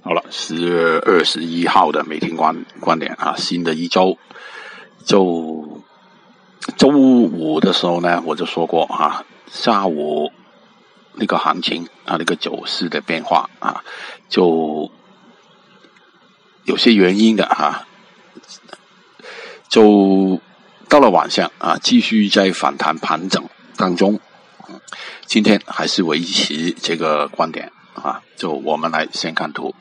好了，十月二十一号的每天观观点啊，新的一周，就周五的时候呢，我就说过啊，下午那个行情啊，那个走势的变化啊，就有些原因的哈，就到了晚上啊，继续在反弹盘整当中，今天还是维持这个观点。啊，就我们来先看图。